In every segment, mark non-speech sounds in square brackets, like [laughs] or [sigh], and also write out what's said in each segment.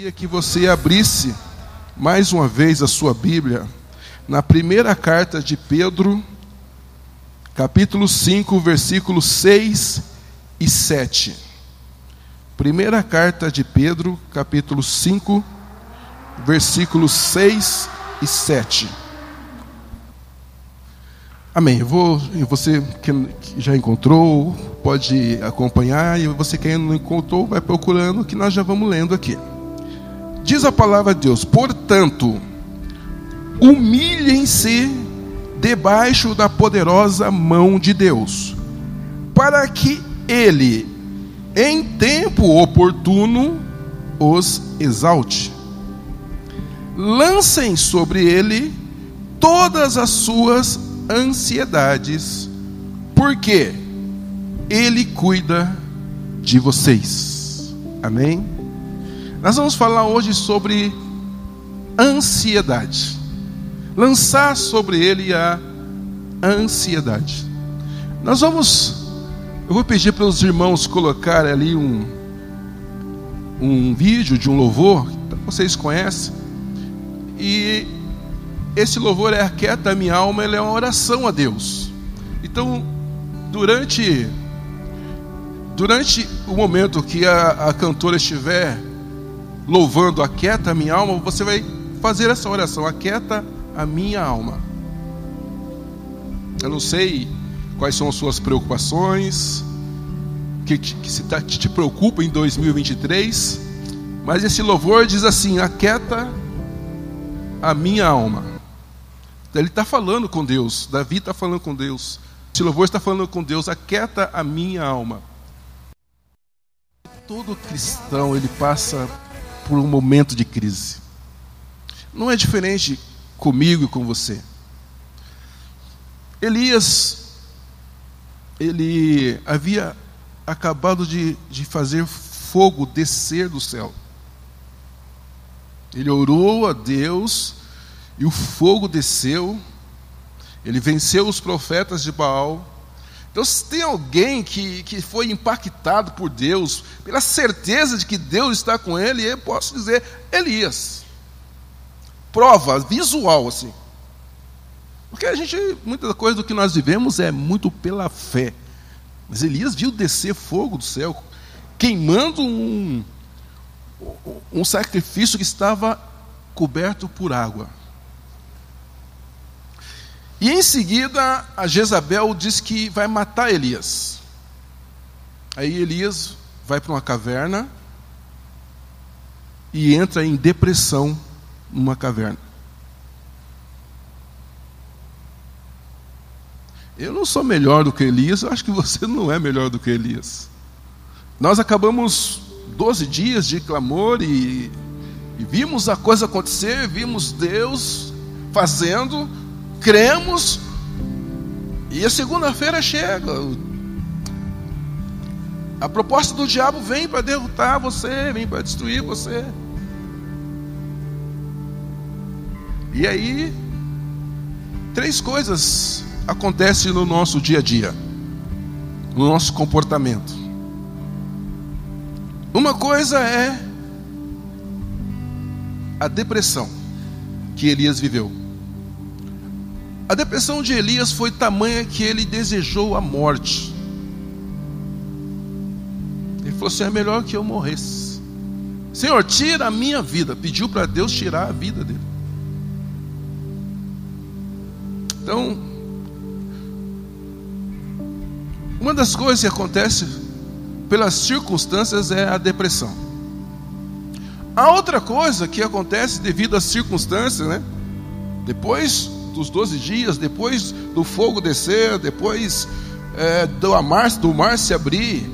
Queria que você abrisse mais uma vez a sua Bíblia na primeira carta de Pedro, capítulo 5, versículos 6 e 7. Primeira carta de Pedro, capítulo 5, versículos 6 e 7. Amém. Eu vou, você que já encontrou, pode acompanhar, e você que ainda não encontrou, vai procurando, que nós já vamos lendo aqui. Diz a palavra de Deus: portanto, humilhem-se debaixo da poderosa mão de Deus, para que Ele, em tempo oportuno, os exalte. Lancem sobre Ele todas as suas ansiedades, porque Ele cuida de vocês. Amém? Nós vamos falar hoje sobre ansiedade. Lançar sobre ele a ansiedade. Nós vamos. Eu vou pedir para os irmãos colocarem ali um, um vídeo de um louvor, que vocês conhecem. E esse louvor é Aquieta Minha Alma, ele é uma oração a Deus. Então, durante, durante o momento que a, a cantora estiver louvando, aquieta a minha alma, você vai fazer essa oração, aquieta a minha alma. Eu não sei quais são as suas preocupações, que, que se tá, te preocupa em 2023, mas esse louvor diz assim: aquieta a minha alma. Ele está falando com Deus, Davi está falando com Deus, esse louvor está falando com Deus, aquieta a minha alma. Todo cristão ele passa por um momento de crise. Não é diferente comigo e com você. Elias, ele havia acabado de, de fazer fogo descer do céu. Ele orou a Deus e o fogo desceu. Ele venceu os profetas de Baal então, se tem alguém que, que foi impactado por Deus, pela certeza de que Deus está com ele, eu posso dizer Elias. Prova visual, assim. Porque a gente, muita coisa do que nós vivemos é muito pela fé. Mas Elias viu descer fogo do céu, queimando um, um sacrifício que estava coberto por água. E em seguida, a Jezabel diz que vai matar Elias. Aí Elias vai para uma caverna e entra em depressão numa caverna. Eu não sou melhor do que Elias, eu acho que você não é melhor do que Elias. Nós acabamos 12 dias de clamor e, e vimos a coisa acontecer, vimos Deus fazendo, cremos, e a segunda-feira chega. A proposta do diabo vem para derrotar você, vem para destruir você. E aí, três coisas acontecem no nosso dia a dia, no nosso comportamento. Uma coisa é a depressão que Elias viveu. A depressão de Elias foi tamanha que ele desejou a morte. Ele falou assim: é melhor que eu morresse. Senhor, tira a minha vida. Pediu para Deus tirar a vida dele. Então, uma das coisas que acontece pelas circunstâncias é a depressão. A outra coisa que acontece devido às circunstâncias, né? Depois dos 12 dias, depois do fogo descer, depois é, do, mar, do mar se abrir.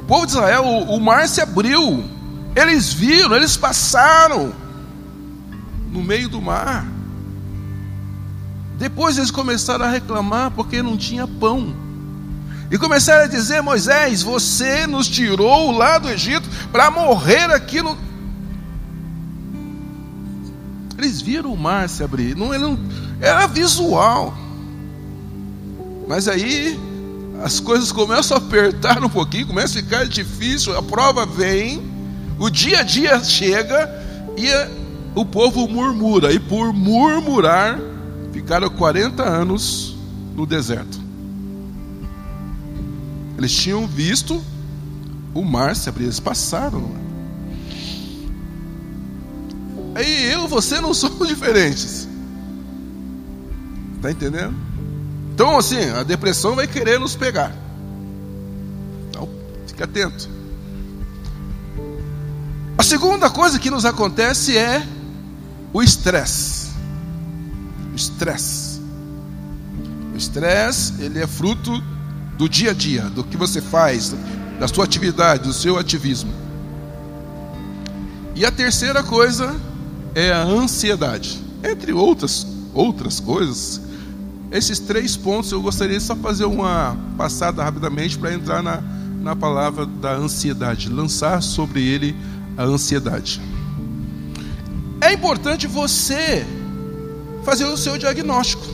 O povo de Israel, o, o mar se abriu. Eles viram, eles passaram no meio do mar. Depois eles começaram a reclamar porque não tinha pão. E começaram a dizer: Moisés, você nos tirou lá do Egito para morrer aqui no. Eles viram o mar se abrir. Não, não, era visual. Mas aí as coisas começam a apertar um pouquinho, começa a ficar difícil, a prova vem, O dia a dia chega e o povo murmura, e por murmurar, ficaram 40 anos no deserto. Eles tinham visto o mar se abrir, eles passaram. Aí eu e você não [laughs] somos diferentes. Está entendendo? Então, assim, a depressão vai querer nos pegar. Então, fique atento. A segunda coisa que nos acontece é o estresse. O estresse. O estresse, ele é fruto do dia a dia, do que você faz, da sua atividade, do seu ativismo. E a terceira coisa é a ansiedade. Entre outras outras coisas, esses três pontos eu gostaria de só fazer uma passada rapidamente para entrar na, na palavra da ansiedade, lançar sobre ele a ansiedade. É importante você fazer o seu diagnóstico.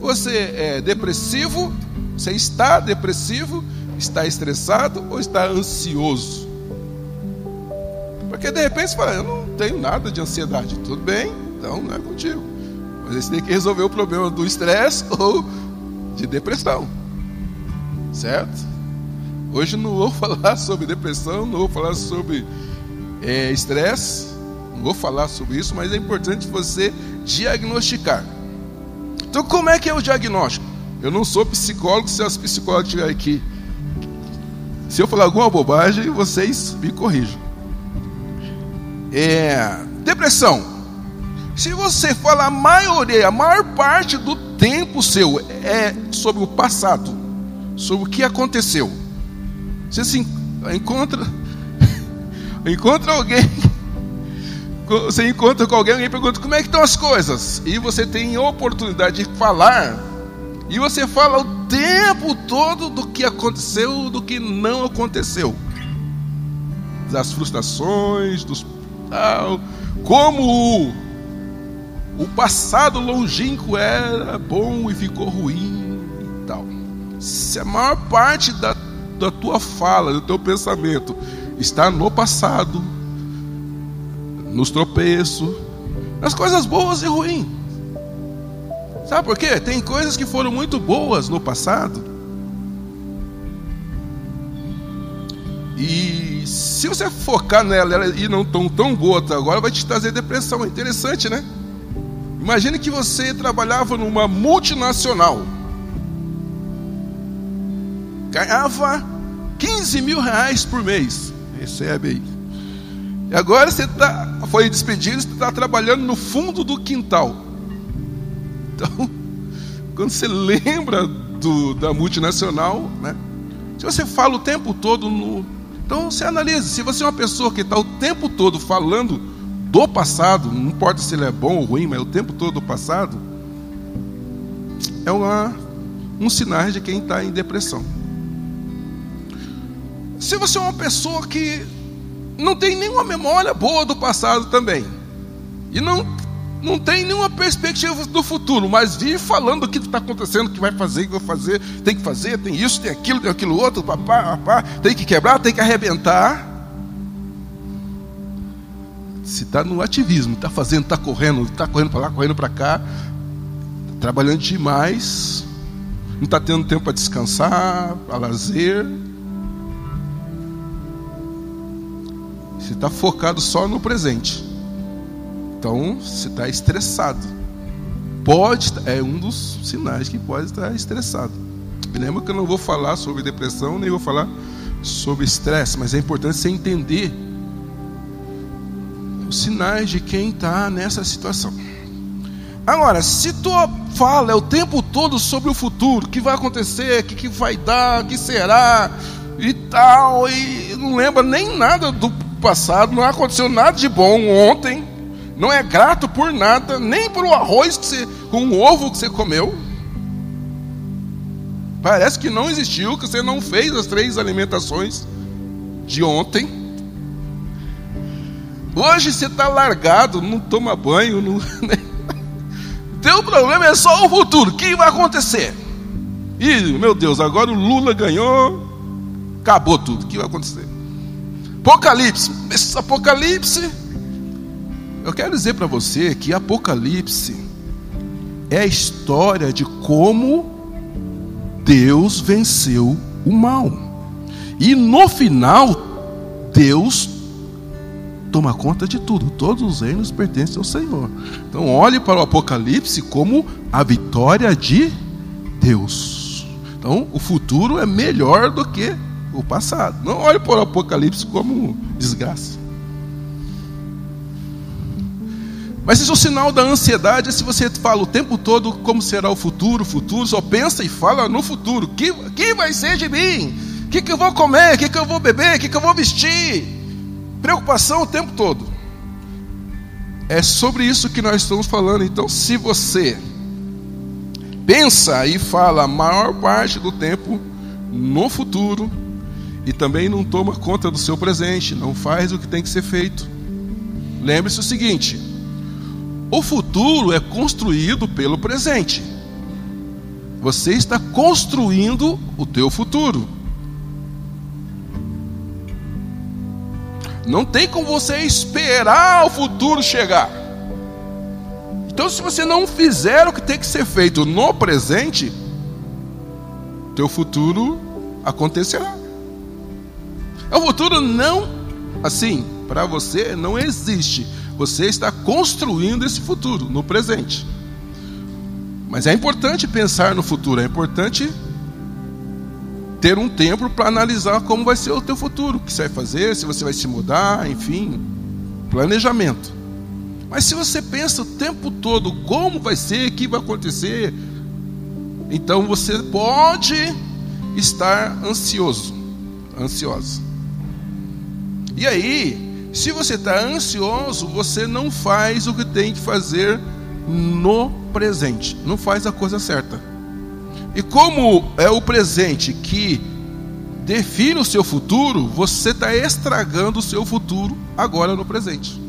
Você é depressivo? Você está depressivo? Está estressado ou está ansioso? Porque de repente você fala, eu não tenho nada de ansiedade. Tudo bem, então não é contigo. Mas você tem que resolver o problema do estresse [laughs] ou de depressão. Certo? Hoje não vou [laughs] falar sobre depressão, não vou falar sobre é, estresse, não vou falar sobre isso, mas é importante você diagnosticar. Então, como é que é o diagnóstico? Eu não sou psicólogo, se as psicólogos estiverem aqui. Se eu falar alguma bobagem, vocês me corrijam. É, depressão. Se você falar a maioria, a maior parte do tempo seu é sobre o passado, sobre o que aconteceu. Você se encontra [laughs] encontra alguém [laughs] você encontra com alguém, alguém pergunta como é que estão as coisas, e você tem oportunidade de falar, e você fala o tempo todo do que aconteceu, do que não aconteceu, das frustrações, dos tal, como passado longínquo era bom e ficou ruim e tal. Se a maior parte da, da tua fala, do teu pensamento, está no passado, nos tropeços, nas coisas boas e ruins. Sabe por quê? Tem coisas que foram muito boas no passado. E se você focar nela e não tão, tão boa agora, vai te trazer depressão. É interessante, né? Imagine que você trabalhava numa multinacional, ganhava 15 mil reais por mês, recebe aí. E agora você tá, foi despedido, você está trabalhando no fundo do quintal. Então, [laughs] quando você lembra do, da multinacional, né? Se você fala o tempo todo no. Então você analisa, se você é uma pessoa que está o tempo todo falando do passado, não importa se ele é bom ou ruim, mas o tempo todo do passado, é uma, um sinal de quem está em depressão. Se você é uma pessoa que não tem nenhuma memória boa do passado também, e não, não tem nenhuma perspectiva do futuro, mas vive falando o que está acontecendo, o que vai fazer, o que vai fazer, tem que fazer, tem isso, tem aquilo, tem aquilo outro, papá, papá, tem que quebrar, tem que arrebentar se está no ativismo, está fazendo, está correndo, está correndo para lá, correndo para cá, trabalhando demais, não está tendo tempo para descansar, para lazer. Você está focado só no presente. Então, você está estressado. Pode, é um dos sinais que pode estar estressado. Me lembra que eu não vou falar sobre depressão, nem vou falar sobre estresse, mas é importante você entender sinais de quem está nessa situação. Agora, se tu fala é o tempo todo sobre o futuro, o que vai acontecer, o que, que vai dar, o que será e tal, e não lembra nem nada do passado, não aconteceu nada de bom ontem, não é grato por nada, nem por o arroz que você, com o ovo que você comeu. Parece que não existiu, que você não fez as três alimentações de ontem. Hoje você está largado, não toma banho. Não... [laughs] Teu problema é só o futuro. O que vai acontecer? Ih, meu Deus, agora o Lula ganhou, acabou tudo. O que vai acontecer? Apocalipse. Esse Apocalipse, eu quero dizer para você que Apocalipse é a história de como Deus venceu o mal. E no final, Deus toma conta de tudo. Todos os reinos pertencem ao Senhor. Então, olhe para o Apocalipse como a vitória de Deus. Então, o futuro é melhor do que o passado. Não olhe para o Apocalipse como desgraça. Mas isso é o sinal da ansiedade, é se você fala o tempo todo como será o futuro, o futuro, só pensa e fala no futuro. Que, que vai ser de mim? O que, que eu vou comer? O que, que eu vou beber? O que, que eu vou vestir? Preocupação o tempo todo. É sobre isso que nós estamos falando. Então, se você pensa e fala a maior parte do tempo no futuro e também não toma conta do seu presente, não faz o que tem que ser feito. Lembre-se o seguinte: o futuro é construído pelo presente. Você está construindo o teu futuro. Não tem como você esperar o futuro chegar. Então, se você não fizer o que tem que ser feito no presente, teu futuro acontecerá. O futuro não, assim, para você não existe. Você está construindo esse futuro no presente. Mas é importante pensar no futuro, é importante ter um tempo para analisar como vai ser o teu futuro, o que você vai fazer, se você vai se mudar, enfim, planejamento. Mas se você pensa o tempo todo como vai ser, o que vai acontecer, então você pode estar ansioso, ansiosa. E aí, se você está ansioso, você não faz o que tem que fazer no presente, não faz a coisa certa. E como é o presente que define o seu futuro, você está estragando o seu futuro agora no presente.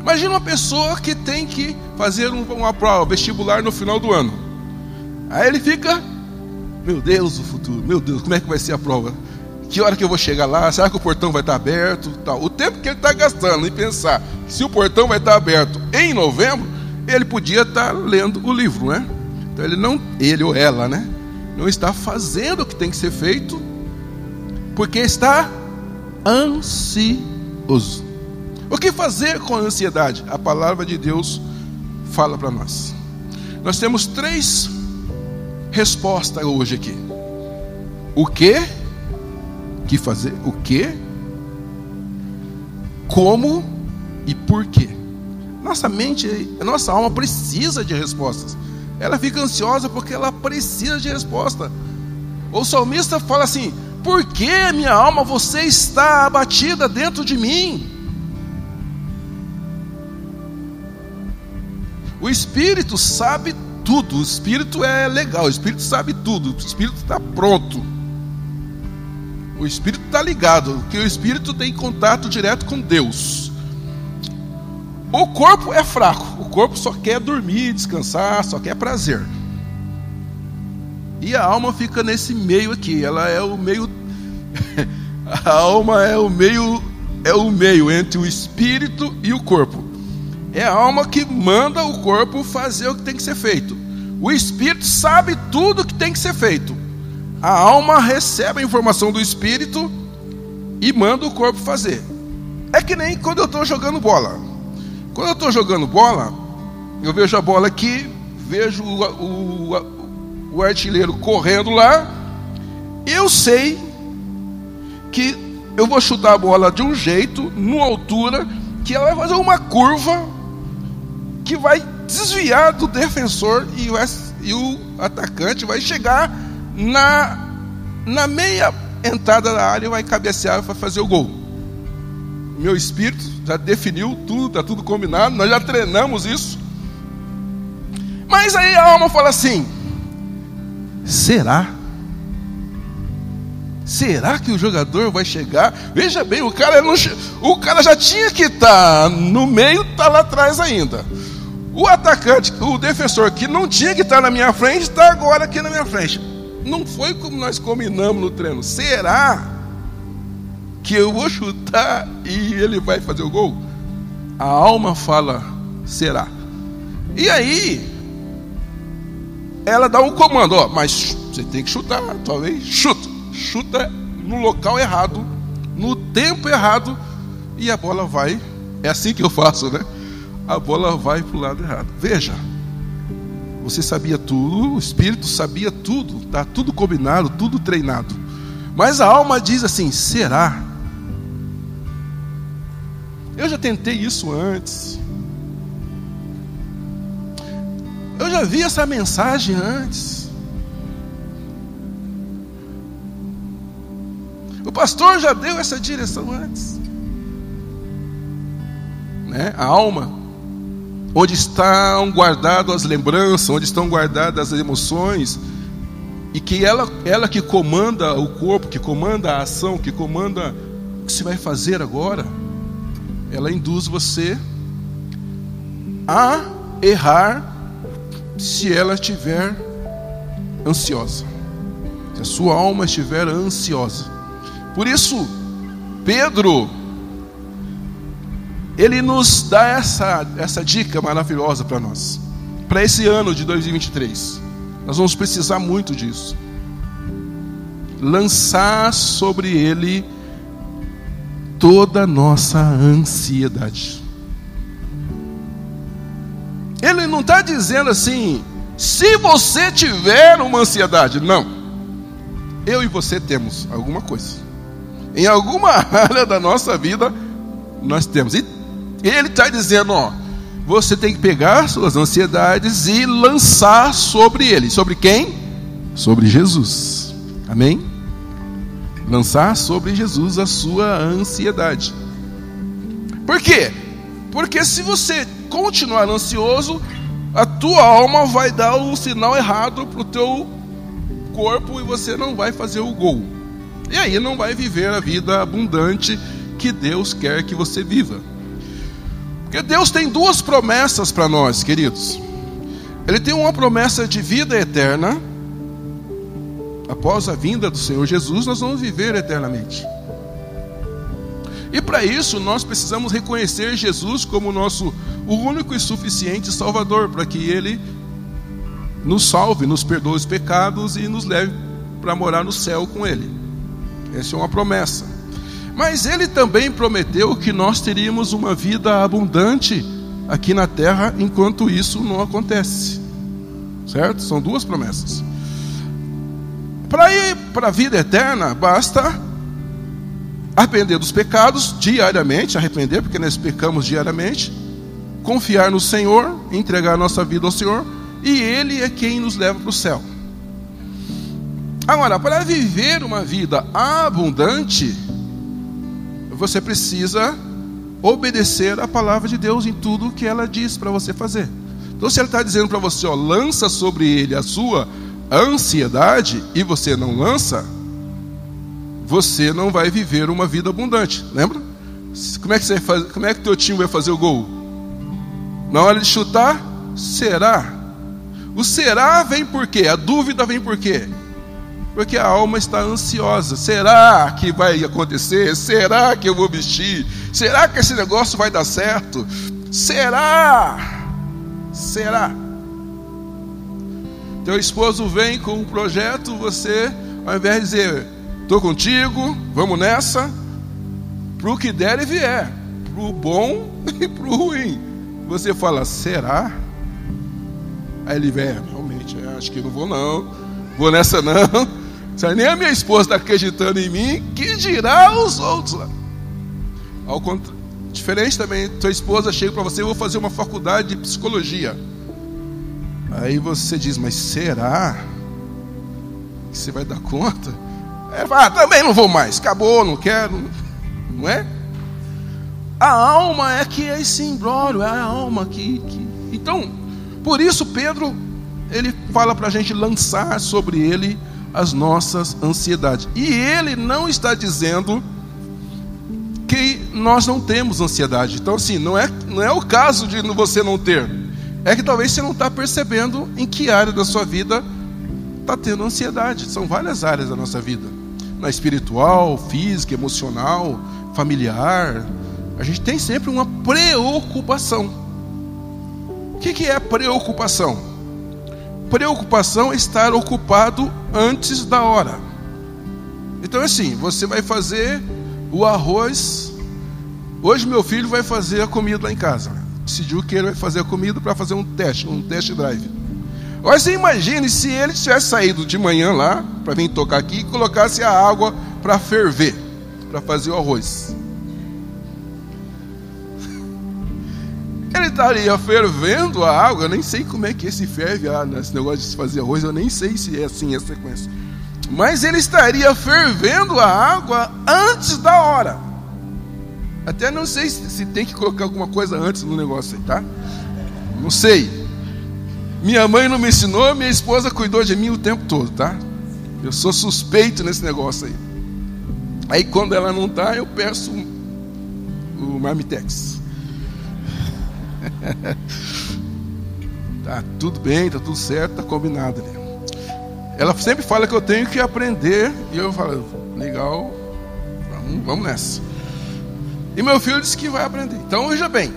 Imagina uma pessoa que tem que fazer uma prova vestibular no final do ano. Aí ele fica, meu Deus, o futuro, meu Deus, como é que vai ser a prova? Que hora que eu vou chegar lá? Será que o portão vai estar aberto? Tal. O tempo que ele está gastando em pensar se o portão vai estar aberto em novembro, ele podia estar lendo o livro, né? Então ele não, ele ou ela, né? Não está fazendo o que tem que ser feito, porque está ansioso. O que fazer com a ansiedade? A palavra de Deus fala para nós. Nós temos três respostas hoje aqui. O que? que fazer, o que, como e por quê. Nossa mente, nossa alma precisa de respostas. Ela fica ansiosa porque ela precisa de resposta. O salmista fala assim: Por que, minha alma, você está abatida dentro de mim? O Espírito sabe tudo, o Espírito é legal, o Espírito sabe tudo, o Espírito está pronto. O espírito está ligado, que o espírito tem contato direto com Deus. O corpo é fraco, o corpo só quer dormir, descansar, só quer prazer. E a alma fica nesse meio aqui, ela é o meio [laughs] a alma é o meio é o meio entre o espírito e o corpo. É a alma que manda o corpo fazer o que tem que ser feito. O espírito sabe tudo o que tem que ser feito. A alma recebe a informação do espírito e manda o corpo fazer. É que nem quando eu estou jogando bola. Quando eu estou jogando bola, eu vejo a bola aqui, vejo o, o, o artilheiro correndo lá, eu sei que eu vou chutar a bola de um jeito, numa altura, que ela vai fazer uma curva que vai desviar do defensor e, vai, e o atacante vai chegar na, na meia entrada da área vai cabecear para fazer o gol. Meu espírito já definiu tudo, está tudo combinado, nós já treinamos isso. Mas aí a alma fala assim: será? Será que o jogador vai chegar? Veja bem, o cara, não, o cara já tinha que estar tá no meio, está lá atrás ainda. O atacante, o defensor que não tinha que estar tá na minha frente, está agora aqui na minha frente. Não foi como nós combinamos no treino. Será? Que eu vou chutar e ele vai fazer o gol? A alma fala: será. E aí, ela dá um comando: ó, mas você tem que chutar, talvez chuta, chuta no local errado, no tempo errado, e a bola vai. É assim que eu faço, né? A bola vai para o lado errado. Veja, você sabia tudo, o espírito sabia tudo, está tudo combinado, tudo treinado. Mas a alma diz assim: será? Eu já tentei isso antes. Eu já vi essa mensagem antes. O pastor já deu essa direção antes. Né? A alma, onde estão guardadas as lembranças, onde estão guardadas as emoções, e que ela, ela que comanda o corpo, que comanda a ação, que comanda o que se vai fazer agora, ela induz você a errar se ela estiver ansiosa. Se a sua alma estiver ansiosa. Por isso, Pedro, ele nos dá essa, essa dica maravilhosa para nós. Para esse ano de 2023. Nós vamos precisar muito disso. Lançar sobre ele toda a nossa ansiedade. Ele não está dizendo assim, se você tiver uma ansiedade. Não. Eu e você temos alguma coisa. Em alguma [laughs] área da nossa vida, nós temos. E ele está dizendo, ó, você tem que pegar suas ansiedades e lançar sobre ele. Sobre quem? Sobre Jesus. Amém? Lançar sobre Jesus a sua ansiedade. Por quê? Porque se você continuar ansioso, a tua alma vai dar o sinal errado para o teu corpo e você não vai fazer o gol. E aí não vai viver a vida abundante que Deus quer que você viva. Porque Deus tem duas promessas para nós, queridos. Ele tem uma promessa de vida eterna. Após a vinda do Senhor Jesus, nós vamos viver eternamente. E para isso nós precisamos reconhecer Jesus como nosso o único e suficiente Salvador, para que Ele nos salve, nos perdoe os pecados e nos leve para morar no céu com Ele. Essa é uma promessa. Mas Ele também prometeu que nós teríamos uma vida abundante aqui na terra, enquanto isso não acontece. Certo? São duas promessas. Para ir para a vida eterna, basta arrepender dos pecados diariamente, arrepender, porque nós pecamos diariamente, confiar no Senhor, entregar nossa vida ao Senhor, e Ele é quem nos leva para o céu. Agora, para viver uma vida abundante, você precisa obedecer a palavra de Deus em tudo que ela diz para você fazer. Então, se ela está dizendo para você, ó, lança sobre ele a sua ansiedade, e você não lança, você não vai viver uma vida abundante. Lembra? Como é que você faz, como é que teu time vai fazer o gol? Na hora de chutar, será? O será vem por quê? A dúvida vem por quê? Porque a alma está ansiosa. Será que vai acontecer? Será que eu vou vestir? Será que esse negócio vai dar certo? Será? Será? Teu esposo vem com um projeto, você, ao invés de dizer, Estou contigo, vamos nessa. Para o que der e vier, para o bom [laughs] e para o ruim. Você fala, será? Aí ele vem, é, realmente, é, acho que não vou não, vou nessa não. [laughs] Se nem a minha esposa está acreditando em mim, que dirá os outros lá? Ao contrário, diferente também, tua esposa chega para você, eu vou fazer uma faculdade de psicologia. Aí você diz, mas será que você vai dar conta? É, ah, também não vou mais, acabou, não quero, não é? A alma é que é esse imbróglio, é a alma que, que. Então, por isso Pedro, ele fala para a gente lançar sobre ele as nossas ansiedades. E ele não está dizendo que nós não temos ansiedade. Então, assim, não é, não é o caso de você não ter. É que talvez você não está percebendo em que área da sua vida está tendo ansiedade. São várias áreas da nossa vida. na espiritual, física, emocional, familiar, a gente tem sempre uma preocupação. O que é preocupação? Preocupação é estar ocupado antes da hora. Então, assim, você vai fazer o arroz. Hoje, meu filho vai fazer a comida lá em casa. Decidiu que ele vai fazer a comida para fazer um teste, um test drive. Agora você imagine se ele tivesse saído de manhã lá, para vir tocar aqui, e colocasse a água para ferver, para fazer o arroz. Ele estaria fervendo a água, eu nem sei como é que se ferve ah, esse negócio de se fazer arroz, eu nem sei se é assim a sequência. Mas ele estaria fervendo a água antes da hora. Até não sei se, se tem que colocar alguma coisa antes no negócio aí, tá? Não sei. Minha mãe não me ensinou, minha esposa cuidou de mim o tempo todo, tá? Eu sou suspeito nesse negócio aí. Aí quando ela não está, eu peço o Marmitex. [laughs] tá tudo bem, tá tudo certo, tá combinado ali. Ela sempre fala que eu tenho que aprender, e eu falo, legal, vamos, vamos nessa. E meu filho disse que vai aprender. Então veja bem,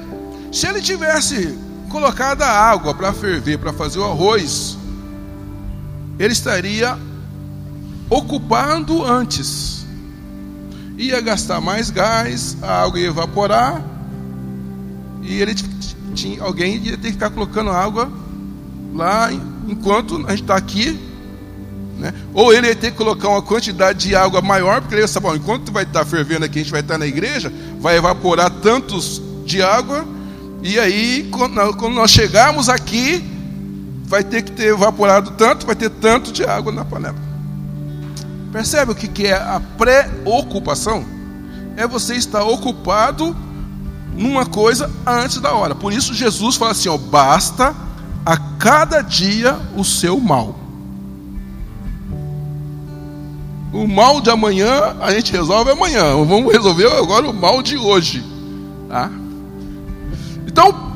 se ele tivesse colocado a água para ferver, para fazer o arroz, ele estaria ocupando antes. Ia gastar mais gás, a água ia evaporar, e ele tinha, alguém ia ter que ficar colocando água lá enquanto a gente está aqui. Né? Ou ele ia ter que colocar uma quantidade de água maior, porque ele ia saber, enquanto vai estar tá fervendo aqui, a gente vai estar tá na igreja, vai evaporar tantos de água, e aí, quando nós chegarmos aqui, vai ter que ter evaporado tanto, vai ter tanto de água na panela. Percebe o que é a preocupação? É você estar ocupado numa coisa antes da hora. Por isso Jesus fala assim: ó, basta a cada dia o seu mal. O mal de amanhã a gente resolve amanhã. Vamos resolver agora o mal de hoje. Tá? Então,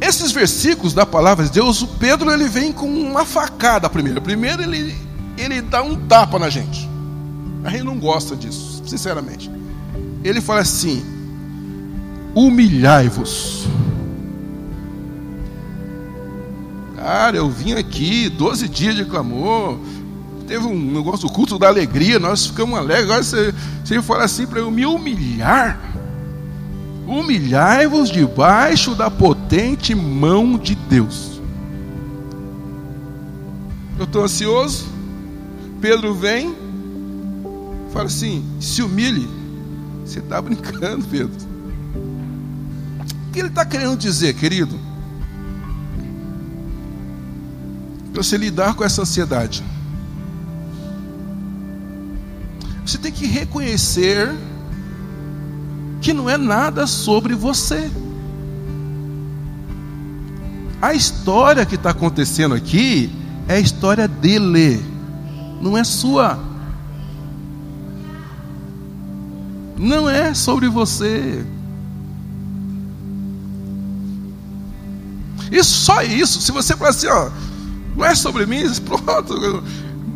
esses versículos da palavra de Deus, o Pedro ele vem com uma facada primeiro. Primeiro ele, ele dá um tapa na gente. A gente não gosta disso, sinceramente. Ele fala assim: humilhai-vos. Cara, eu vim aqui, 12 dias de clamor, teve um negócio, o culto da alegria, nós ficamos alegres. Agora você, você fala assim para eu me humilhar. Humilhai-vos debaixo da potente mão de Deus. Eu estou ansioso. Pedro vem, fala assim: se humilhe. Você está brincando, Pedro que ele está querendo dizer, querido? Para você lidar com essa ansiedade, você tem que reconhecer que não é nada sobre você. A história que está acontecendo aqui é a história dele, não é sua. Não é sobre você. Isso, só isso. Se você falar assim, ó, não é sobre mim, [laughs] pronto.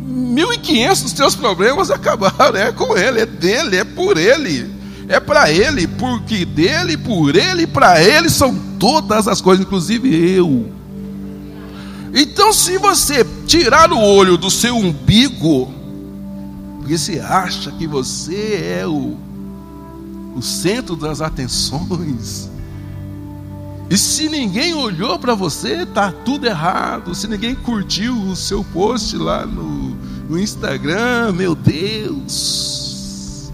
1.500 dos teus problemas [laughs] acabaram. É com ele, é dele, é por ele. É para ele, porque dele, por ele, para ele são todas as coisas, inclusive eu. Então, se você tirar o olho do seu umbigo, porque você acha que você é o, o centro das atenções, e se ninguém olhou para você, tá tudo errado. Se ninguém curtiu o seu post lá no, no Instagram, meu Deus.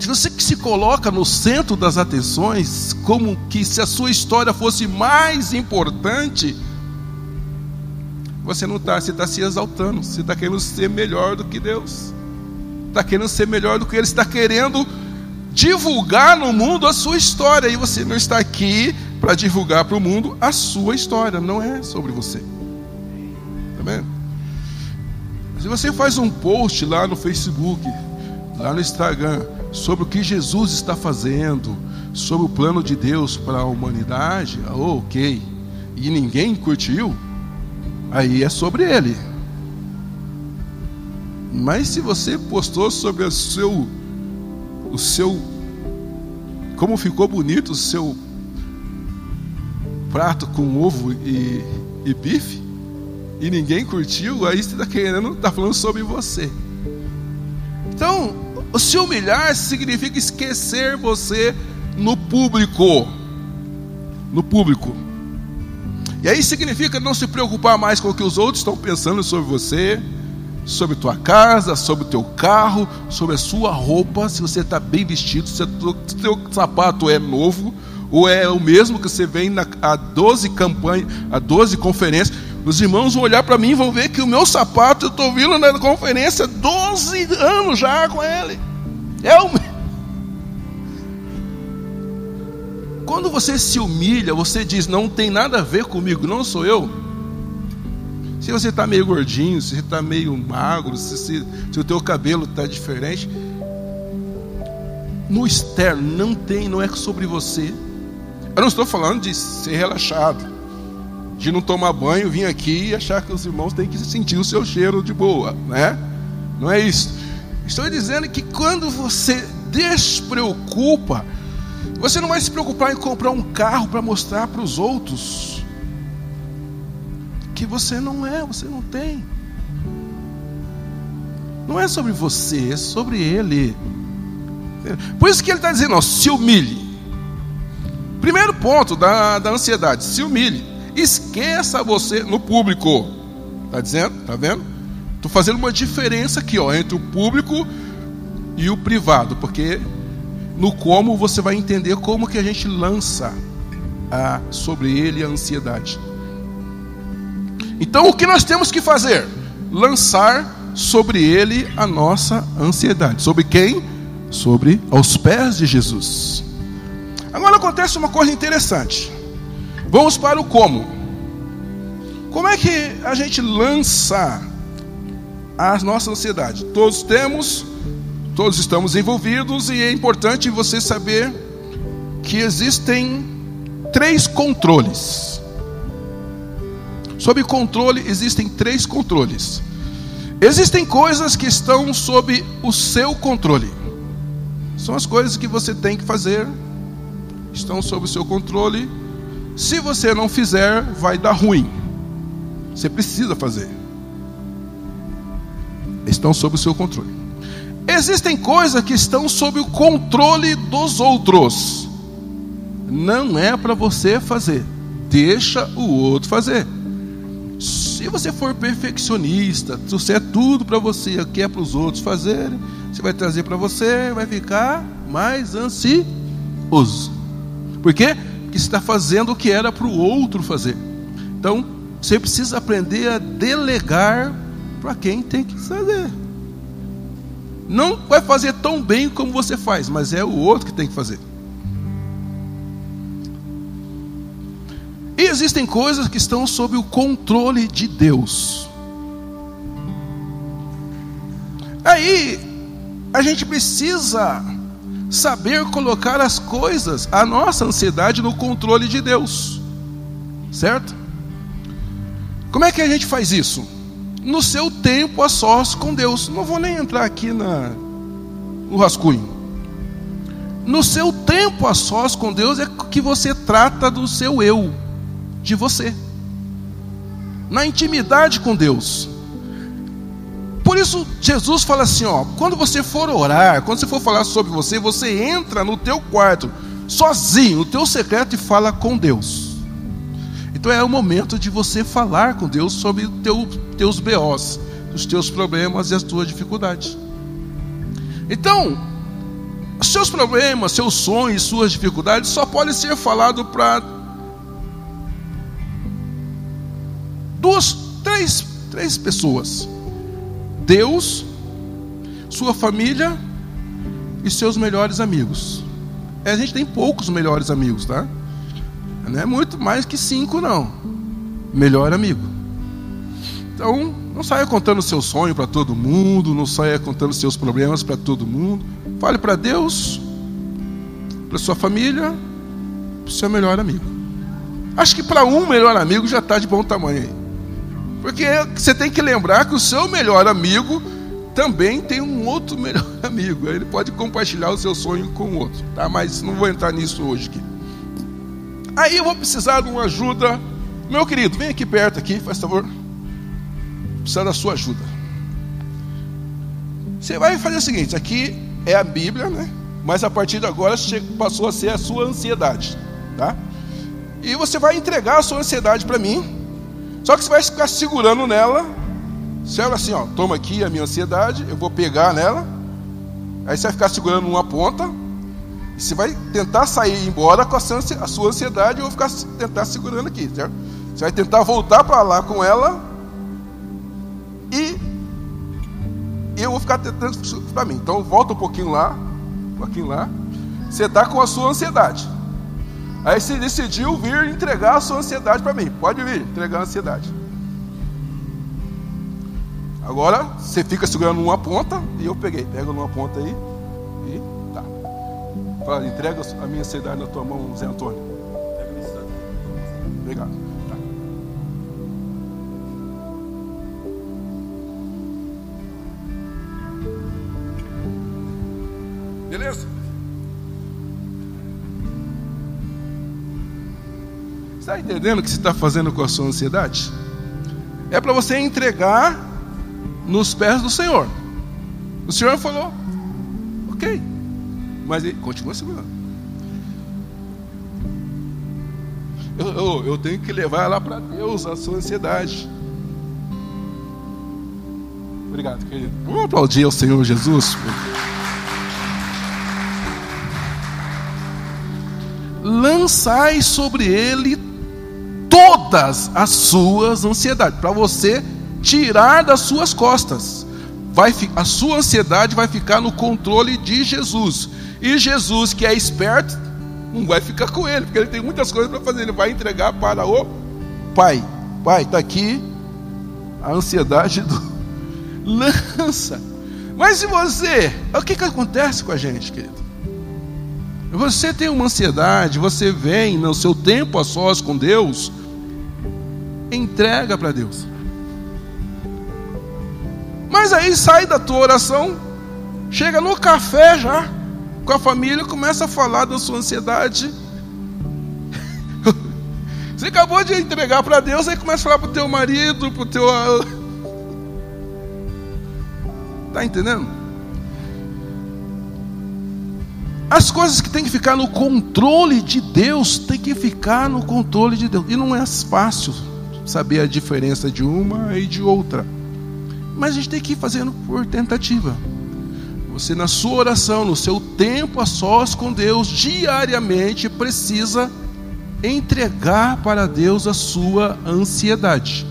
Se você que se coloca no centro das atenções, como que se a sua história fosse mais importante, você não está, você está se exaltando, você está querendo ser melhor do que Deus, está querendo ser melhor do que Ele, está querendo divulgar no mundo a sua história. E você não está aqui para divulgar para o mundo a sua história, não é sobre você. Tá vendo? Se você faz um post lá no Facebook, lá no Instagram, sobre o que Jesus está fazendo, sobre o plano de Deus para a humanidade, oh, ok, e ninguém curtiu, aí é sobre ele. Mas se você postou sobre o seu, o seu, como ficou bonito o seu prato com ovo e, e bife, e ninguém curtiu, aí você está querendo, está falando sobre você. Então, se humilhar significa esquecer você no público. No público. E aí significa não se preocupar mais com o que os outros estão pensando sobre você, sobre tua casa, sobre o teu carro, sobre a sua roupa, se você está bem vestido, se o teu sapato é novo, ou é o mesmo que você vem na, a 12 campanhas, a 12 conferências. Os irmãos vão olhar para mim e vão ver que o meu sapato, eu estou vindo na conferência 12 anos já com ele. É o Quando você se humilha, você diz: não tem nada a ver comigo, não sou eu. Se você está meio gordinho, se você está meio magro, se, se, se o teu cabelo está diferente, no externo não tem, não é sobre você. Eu não estou falando de ser relaxado, de não tomar banho, vir aqui e achar que os irmãos têm que sentir o seu cheiro de boa, né? Não é isso. Estou dizendo que quando você despreocupa, você não vai se preocupar em comprar um carro para mostrar para os outros que você não é, você não tem. Não é sobre você, é sobre Ele. Por isso que ele está dizendo, ó, se humilhe. Primeiro ponto da, da ansiedade, se humilhe. Esqueça você no público. Está dizendo? Está vendo? Estou fazendo uma diferença aqui ó, entre o público e o privado, porque no como você vai entender como que a gente lança a, sobre ele a ansiedade. Então o que nós temos que fazer? Lançar sobre ele a nossa ansiedade. Sobre quem? Sobre aos pés de Jesus. Agora acontece uma coisa interessante. Vamos para o como. Como é que a gente lança a nossa ansiedade? Todos temos Todos estamos envolvidos e é importante você saber que existem três controles. Sob controle existem três controles. Existem coisas que estão sob o seu controle. São as coisas que você tem que fazer, estão sob o seu controle. Se você não fizer, vai dar ruim. Você precisa fazer. Estão sob o seu controle. Existem coisas que estão sob o controle dos outros. Não é para você fazer. Deixa o outro fazer. Se você for perfeccionista, você é tudo para você, que é para os outros fazerem, você vai trazer para você, vai ficar mais ansioso. Por quê? Porque está fazendo o que era para o outro fazer. Então, você precisa aprender a delegar para quem tem que fazer. Não vai fazer tão bem como você faz, mas é o outro que tem que fazer. Existem coisas que estão sob o controle de Deus. Aí, a gente precisa saber colocar as coisas, a nossa ansiedade, no controle de Deus. Certo? Como é que a gente faz isso? no seu tempo a sós com Deus. Não vou nem entrar aqui na, no rascunho. No seu tempo a sós com Deus é que você trata do seu eu, de você. Na intimidade com Deus. Por isso Jesus fala assim, ó, quando você for orar, quando você for falar sobre você, você entra no teu quarto, sozinho, no teu secreto e fala com Deus. Então é o momento de você falar com Deus sobre teu, teus BOs, os teus problemas e as tuas dificuldades. Então, seus problemas, seus sonhos, suas dificuldades só podem ser falados para duas, três, três pessoas: Deus, sua família e seus melhores amigos. É, a gente tem poucos melhores amigos, tá? Não é muito mais que cinco, não. Melhor amigo. Então, não saia contando seu sonho para todo mundo, não saia contando seus problemas para todo mundo. Fale para Deus, para sua família, para seu melhor amigo. Acho que para um melhor amigo já está de bom tamanho aí. Porque você tem que lembrar que o seu melhor amigo também tem um outro [laughs] melhor amigo. Ele pode compartilhar o seu sonho com o outro, tá? Mas não vou entrar nisso hoje aqui. Aí eu vou precisar de uma ajuda. Meu querido, vem aqui perto aqui, faz favor. Precisa da sua ajuda. Você vai fazer o seguinte, aqui é a Bíblia, né? Mas a partir de agora passou a ser a sua ansiedade, tá? E você vai entregar a sua ansiedade para mim. Só que você vai ficar segurando nela. Você olha assim, ó, toma aqui a minha ansiedade, eu vou pegar nela. Aí você vai ficar segurando uma ponta. E você vai tentar sair embora com a sua ansiedade, eu vou ficar tentar segurando aqui, certo? Você vai tentar voltar para lá com ela. E eu vou ficar tentando para mim. Então volta um pouquinho lá, um pouquinho lá. Você está com a sua ansiedade. Aí você decidiu vir entregar a sua ansiedade para mim. Pode vir, entregar a ansiedade. Agora você fica segurando uma ponta e eu peguei. Pega numa ponta aí e tá. Fala, entrega a minha ansiedade na tua mão, Zé Antônio. Obrigado. Entendendo o que você está fazendo com a sua ansiedade? É para você entregar nos pés do Senhor. O Senhor falou, ok, mas ele continua segurando. Eu, eu, eu tenho que levar lá para Deus a sua ansiedade. Obrigado, querido. Vamos aplaudir ao Senhor Jesus. Lançai sobre ele todas as suas ansiedades, para você tirar das suas costas. Vai, a sua ansiedade vai ficar no controle de Jesus. E Jesus, que é esperto, não vai ficar com ele, porque ele tem muitas coisas para fazer. Ele vai entregar para o Pai. Pai, está aqui a ansiedade do. [laughs] Lança. Mas e você? O que, que acontece com a gente, querido? Você tem uma ansiedade, você vem no seu tempo a sós com Deus, entrega para Deus. Mas aí sai da tua oração, chega no café já, com a família, começa a falar da sua ansiedade. [laughs] Você acabou de entregar para Deus, aí começa a falar para o teu marido, para o teu. Está entendendo? As coisas que tem que ficar no controle de Deus, tem que ficar no controle de Deus. E não é fácil saber a diferença de uma e de outra. Mas a gente tem que ir fazendo por tentativa. Você, na sua oração, no seu tempo a sós com Deus, diariamente precisa entregar para Deus a sua ansiedade.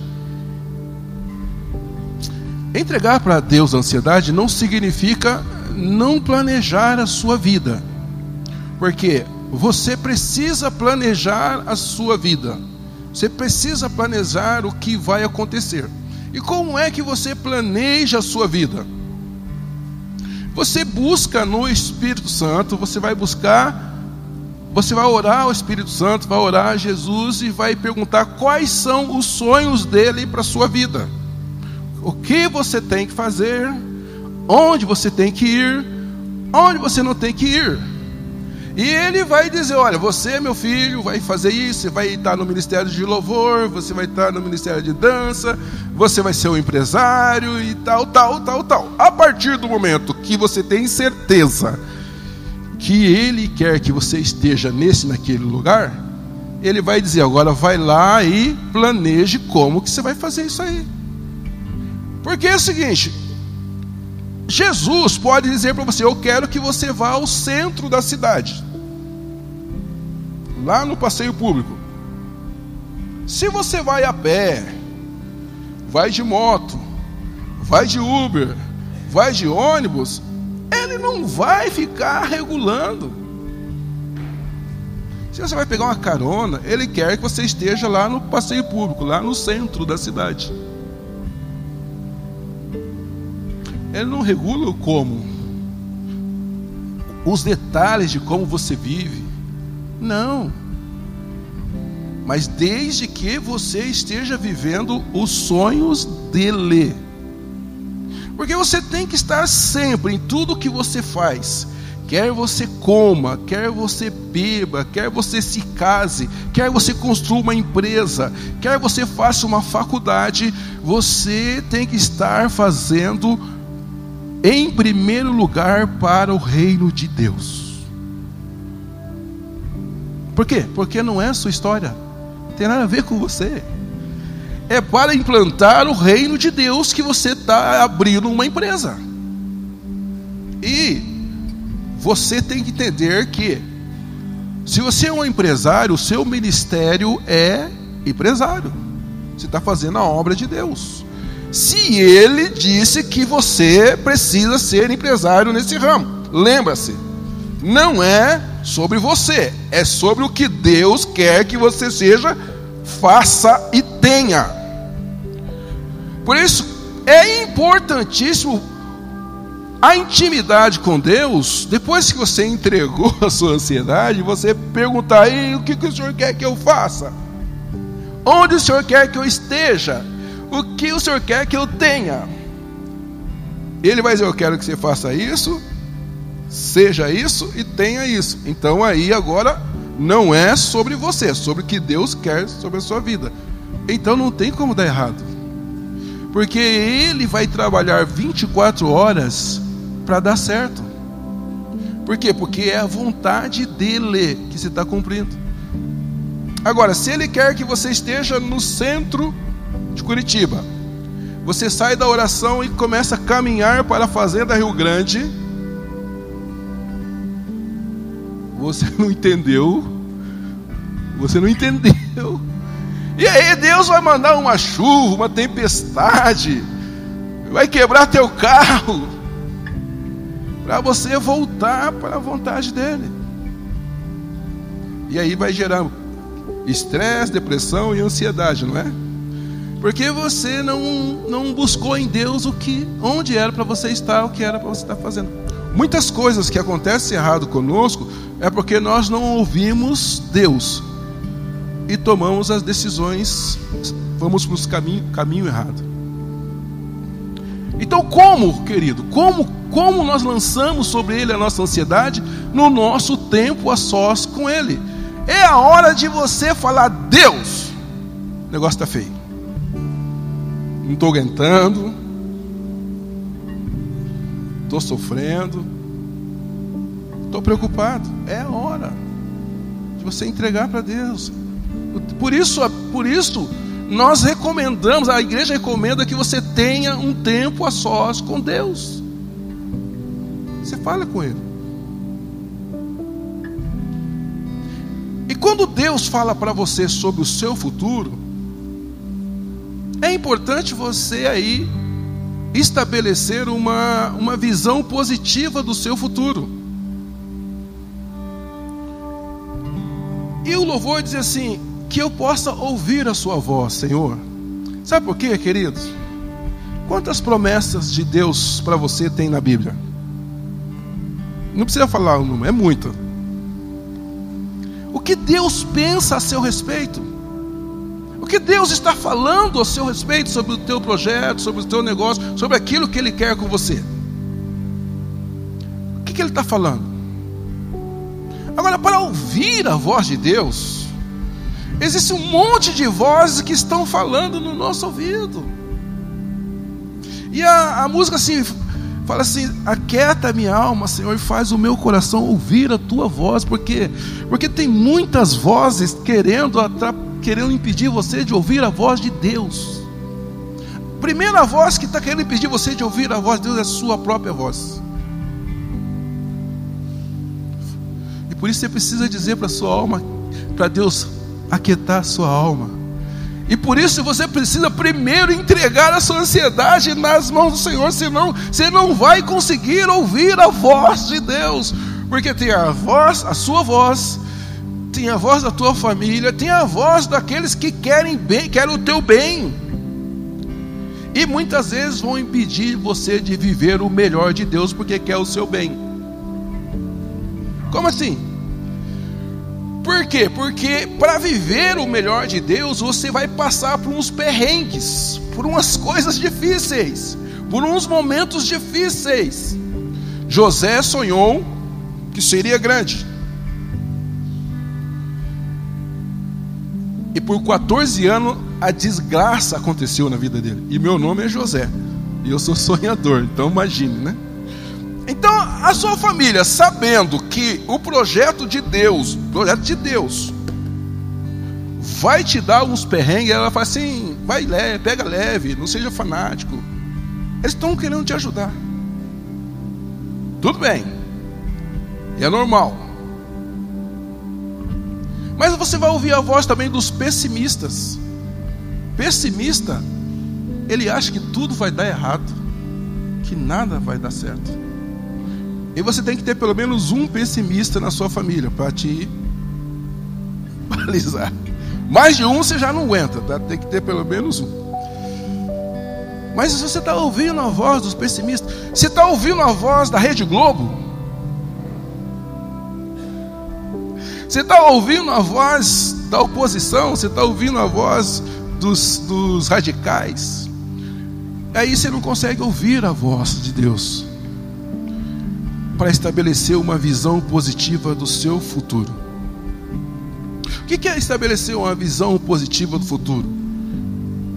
Entregar para Deus a ansiedade não significa não planejar a sua vida, porque você precisa planejar a sua vida. Você precisa planejar o que vai acontecer. E como é que você planeja a sua vida? Você busca no Espírito Santo, você vai buscar, você vai orar ao Espírito Santo, vai orar a Jesus e vai perguntar quais são os sonhos dele para a sua vida. O que você tem que fazer, onde você tem que ir, onde você não tem que ir. E ele vai dizer: Olha, você, meu filho, vai fazer isso, você vai estar no ministério de louvor, você vai estar no ministério de dança, você vai ser um empresário e tal, tal, tal, tal. A partir do momento que você tem certeza que ele quer que você esteja nesse, naquele lugar, ele vai dizer: Agora vai lá e planeje como que você vai fazer isso aí. Porque é o seguinte, Jesus pode dizer para você: Eu quero que você vá ao centro da cidade, lá no passeio público. Se você vai a pé, vai de moto, vai de Uber, vai de ônibus, ele não vai ficar regulando. Se você vai pegar uma carona, ele quer que você esteja lá no passeio público, lá no centro da cidade. Ele não regula o como, os detalhes de como você vive. Não. Mas desde que você esteja vivendo os sonhos dele. Porque você tem que estar sempre em tudo que você faz. Quer você coma, quer você beba, quer você se case, quer você construa uma empresa, quer você faça uma faculdade, você tem que estar fazendo em primeiro lugar para o reino de Deus. Por quê? Porque não é a sua história, não tem nada a ver com você. É para implantar o reino de Deus que você está abrindo uma empresa. E você tem que entender que, se você é um empresário, o seu ministério é empresário. Você está fazendo a obra de Deus se ele disse que você precisa ser empresário nesse ramo. Lembra-se, não é sobre você, é sobre o que Deus quer que você seja, faça e tenha. Por isso, é importantíssimo a intimidade com Deus, depois que você entregou [laughs] a sua ansiedade, você perguntar o que, que o Senhor quer que eu faça? Onde o Senhor quer que eu esteja? O que o Senhor quer que eu tenha? Ele vai dizer: Eu quero que você faça isso, seja isso e tenha isso. Então aí agora não é sobre você, é sobre o que Deus quer sobre a sua vida. Então não tem como dar errado. Porque ele vai trabalhar 24 horas para dar certo. Por quê? Porque é a vontade dele que você está cumprindo. Agora, se ele quer que você esteja no centro de Curitiba. Você sai da oração e começa a caminhar para a Fazenda Rio Grande. Você não entendeu. Você não entendeu. E aí Deus vai mandar uma chuva, uma tempestade, vai quebrar teu carro, para você voltar para a vontade dele. E aí vai gerar estresse, depressão e ansiedade, não é? Porque você não, não buscou em Deus o que, onde era para você estar, o que era para você estar fazendo. Muitas coisas que acontecem errado conosco é porque nós não ouvimos Deus e tomamos as decisões, vamos para o caminho, caminho errado. Então, como, querido, como, como nós lançamos sobre ele a nossa ansiedade no nosso tempo a sós com ele? É a hora de você falar: Deus, o negócio está feio não estou aguentando, estou sofrendo, estou preocupado. É hora de você entregar para Deus. Por isso, por isso, nós recomendamos, a igreja recomenda que você tenha um tempo a sós com Deus. Você fala com Ele. E quando Deus fala para você sobre o seu futuro, é importante você aí estabelecer uma, uma visão positiva do seu futuro. E o louvor diz assim: que eu possa ouvir a sua voz, Senhor. Sabe por quê, queridos? Quantas promessas de Deus para você tem na Bíblia? Não precisa falar o número, é muito. O que Deus pensa a seu respeito? Que Deus está falando a seu respeito sobre o teu projeto, sobre o teu negócio, sobre aquilo que Ele quer com você? O que, que Ele está falando? Agora, para ouvir a voz de Deus, existe um monte de vozes que estão falando no nosso ouvido. E a, a música assim, fala assim: aquieta minha alma, Senhor, e faz o meu coração ouvir a tua voz, porque porque tem muitas vozes querendo atrapalhar querendo impedir você de ouvir a voz de Deus. A primeira voz que está querendo impedir você de ouvir a voz de Deus é a sua própria voz. E por isso você precisa dizer para sua alma, para Deus aquietar sua alma. E por isso você precisa primeiro entregar a sua ansiedade nas mãos do Senhor, senão você não vai conseguir ouvir a voz de Deus, porque tem a voz, a sua voz, tem a voz da tua família, tem a voz daqueles que querem bem, querem o teu bem. E muitas vezes vão impedir você de viver o melhor de Deus porque quer o seu bem. Como assim? Por quê? Porque para viver o melhor de Deus, você vai passar por uns perrengues, por umas coisas difíceis. por uns momentos difíceis. José sonhou que seria grande. Por 14 anos a desgraça aconteceu na vida dele. E meu nome é José. E eu sou sonhador, então imagine, né? Então, a sua família, sabendo que o projeto de Deus, projeto de Deus, vai te dar uns perrengues, ela fala assim: vai leve, pega leve, não seja fanático. Eles estão querendo te ajudar. Tudo bem, é normal. Mas você vai ouvir a voz também dos pessimistas. Pessimista, ele acha que tudo vai dar errado, que nada vai dar certo. E você tem que ter pelo menos um pessimista na sua família para te [laughs] balizar. Mais de um você já não aguenta, tá? tem que ter pelo menos um. Mas se você está ouvindo a voz dos pessimistas, você está ouvindo a voz da Rede Globo, Você está ouvindo a voz da oposição, você está ouvindo a voz dos, dos radicais. Aí você não consegue ouvir a voz de Deus para estabelecer uma visão positiva do seu futuro. O que é estabelecer uma visão positiva do futuro?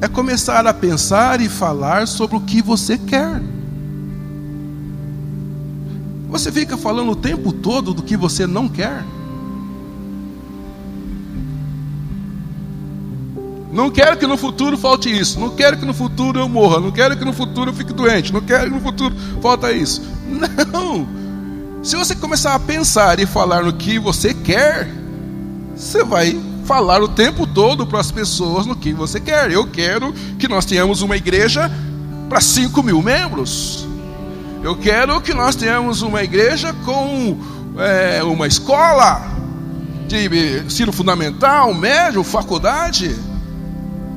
É começar a pensar e falar sobre o que você quer. Você fica falando o tempo todo do que você não quer. Não quero que no futuro falte isso. Não quero que no futuro eu morra. Não quero que no futuro eu fique doente. Não quero que no futuro falta isso. [laughs] Não. Se você começar a pensar e falar no que você quer, você vai falar o tempo todo para as pessoas no que você quer. Eu quero que nós tenhamos uma igreja para 5 mil membros. Eu quero que nós tenhamos uma igreja com é, uma escola de ensino fundamental, médio, faculdade.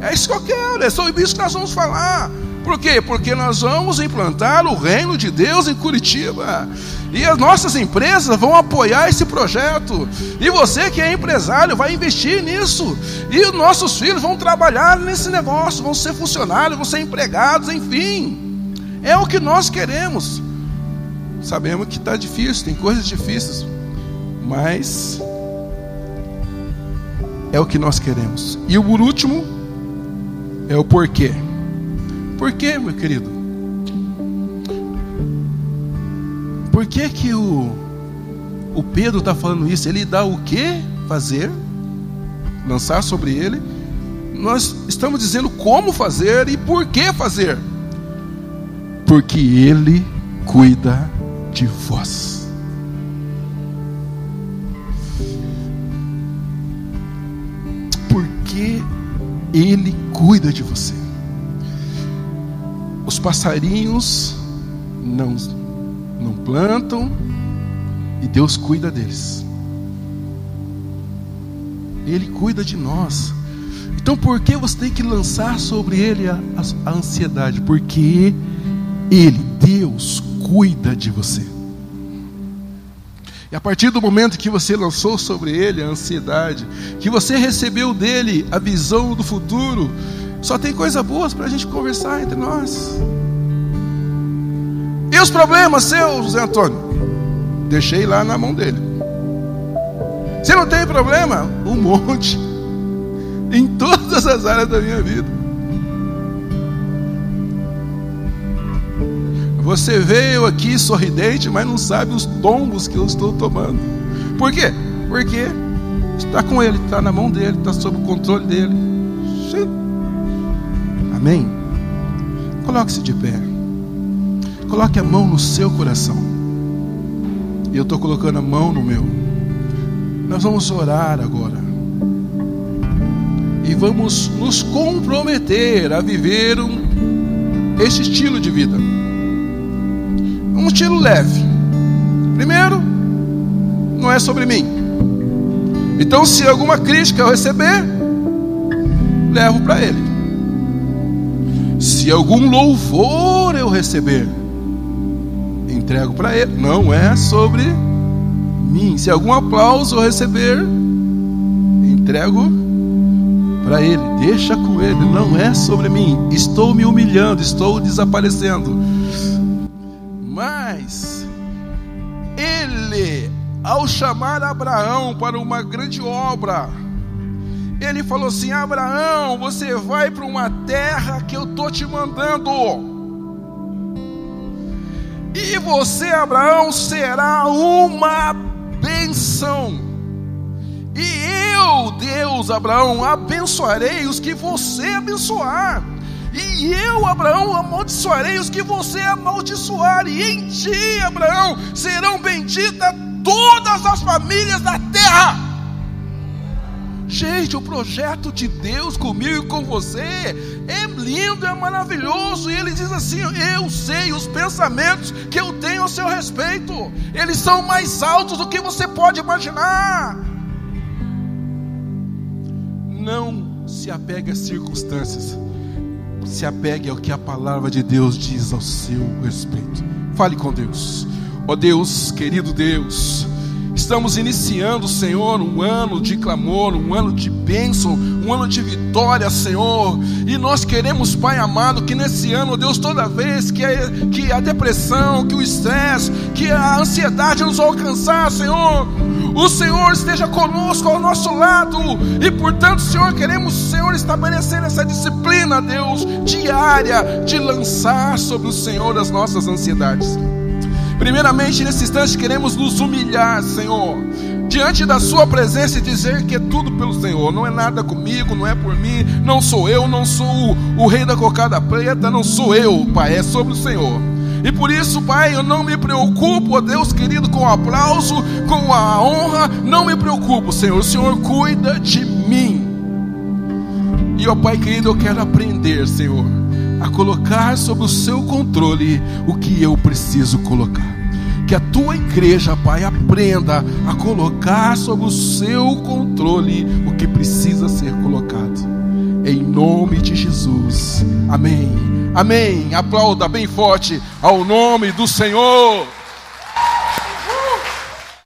É isso que eu quero, é sobre isso que nós vamos falar. Por quê? Porque nós vamos implantar o reino de Deus em Curitiba. E as nossas empresas vão apoiar esse projeto. E você que é empresário vai investir nisso. E os nossos filhos vão trabalhar nesse negócio, vão ser funcionários, vão ser empregados, enfim. É o que nós queremos. Sabemos que está difícil, tem coisas difíceis. Mas é o que nós queremos. E o último, é o porquê. Por quê, meu querido? Por que que o, o Pedro está falando isso? Ele dá o que fazer? Lançar sobre ele. Nós estamos dizendo como fazer e por que fazer. Porque ele cuida de vós. Porque ele cuida de você. Os passarinhos não, não plantam e Deus cuida deles. Ele cuida de nós. Então por que você tem que lançar sobre ele a, a, a ansiedade? Porque ele, Deus, cuida de você. E a partir do momento que você lançou sobre ele a ansiedade, que você recebeu dele a visão do futuro, só tem coisas boas para a gente conversar entre nós. E os problemas seus, José Antônio? Deixei lá na mão dele. Você não tem problema? Um monte. Em todas as áreas da minha vida. Você veio aqui sorridente, mas não sabe os tombos que eu estou tomando. Por quê? Porque está com Ele, está na mão dele, está sob o controle dele. Amém? Coloque-se de pé. Coloque a mão no seu coração. E eu estou colocando a mão no meu. Nós vamos orar agora. E vamos nos comprometer a viver um, este estilo de vida um estilo leve. Primeiro, não é sobre mim. Então, se alguma crítica eu receber, levo para ele. Se algum louvor eu receber, entrego para ele. Não é sobre mim. Se algum aplauso eu receber, entrego para ele: Deixa com ele, não é sobre mim. Estou me humilhando, estou desaparecendo. Ao chamar Abraão para uma grande obra, ele falou assim: Abraão, você vai para uma terra que eu estou te mandando. E você, Abraão, será uma benção. E eu, Deus, Abraão, abençoarei os que você abençoar. E eu, Abraão, amaldiçoarei os que você amaldiçoar. E em ti, Abraão, serão benditas todas as famílias da terra. Gente, o projeto de Deus comigo e com você é lindo, é maravilhoso. E ele diz assim: Eu sei os pensamentos que eu tenho a seu respeito, eles são mais altos do que você pode imaginar. Não se apegue às circunstâncias, se apegue ao que a palavra de Deus diz ao seu respeito. Fale com Deus, ó oh Deus, querido Deus. Estamos iniciando, Senhor, um ano de clamor, um ano de bênção, um ano de vitória, Senhor. E nós queremos, Pai amado, que nesse ano, Deus, toda vez que a, que a depressão, que o estresse, que a ansiedade nos alcançar, Senhor, o Senhor esteja conosco ao nosso lado. E portanto, Senhor, queremos, Senhor, estabelecer essa disciplina, Deus, diária, de lançar sobre o Senhor as nossas ansiedades. Primeiramente, nesse instante, queremos nos humilhar, Senhor, diante da Sua presença e dizer que é tudo pelo Senhor, não é nada comigo, não é por mim, não sou eu, não sou o, o rei da cocada preta, não sou eu, Pai, é sobre o Senhor. E por isso, Pai, eu não me preocupo, ó Deus querido, com o aplauso, com a honra, não me preocupo, Senhor. O Senhor cuida de mim. E, ó Pai querido, eu quero aprender, Senhor, a colocar sob o seu controle o que eu preciso colocar. Que a tua igreja, Pai, aprenda a colocar sob o seu controle o que precisa ser colocado. Em nome de Jesus. Amém. Amém. Aplauda bem forte ao nome do Senhor.